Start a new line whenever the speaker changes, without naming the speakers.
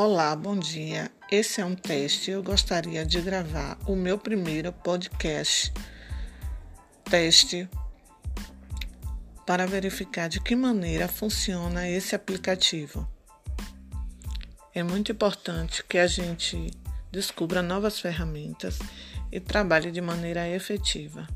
Olá, bom dia. Esse é um teste. Eu gostaria de gravar o meu primeiro podcast teste para verificar de que maneira funciona esse aplicativo. É muito importante que a gente descubra novas ferramentas e trabalhe de maneira efetiva.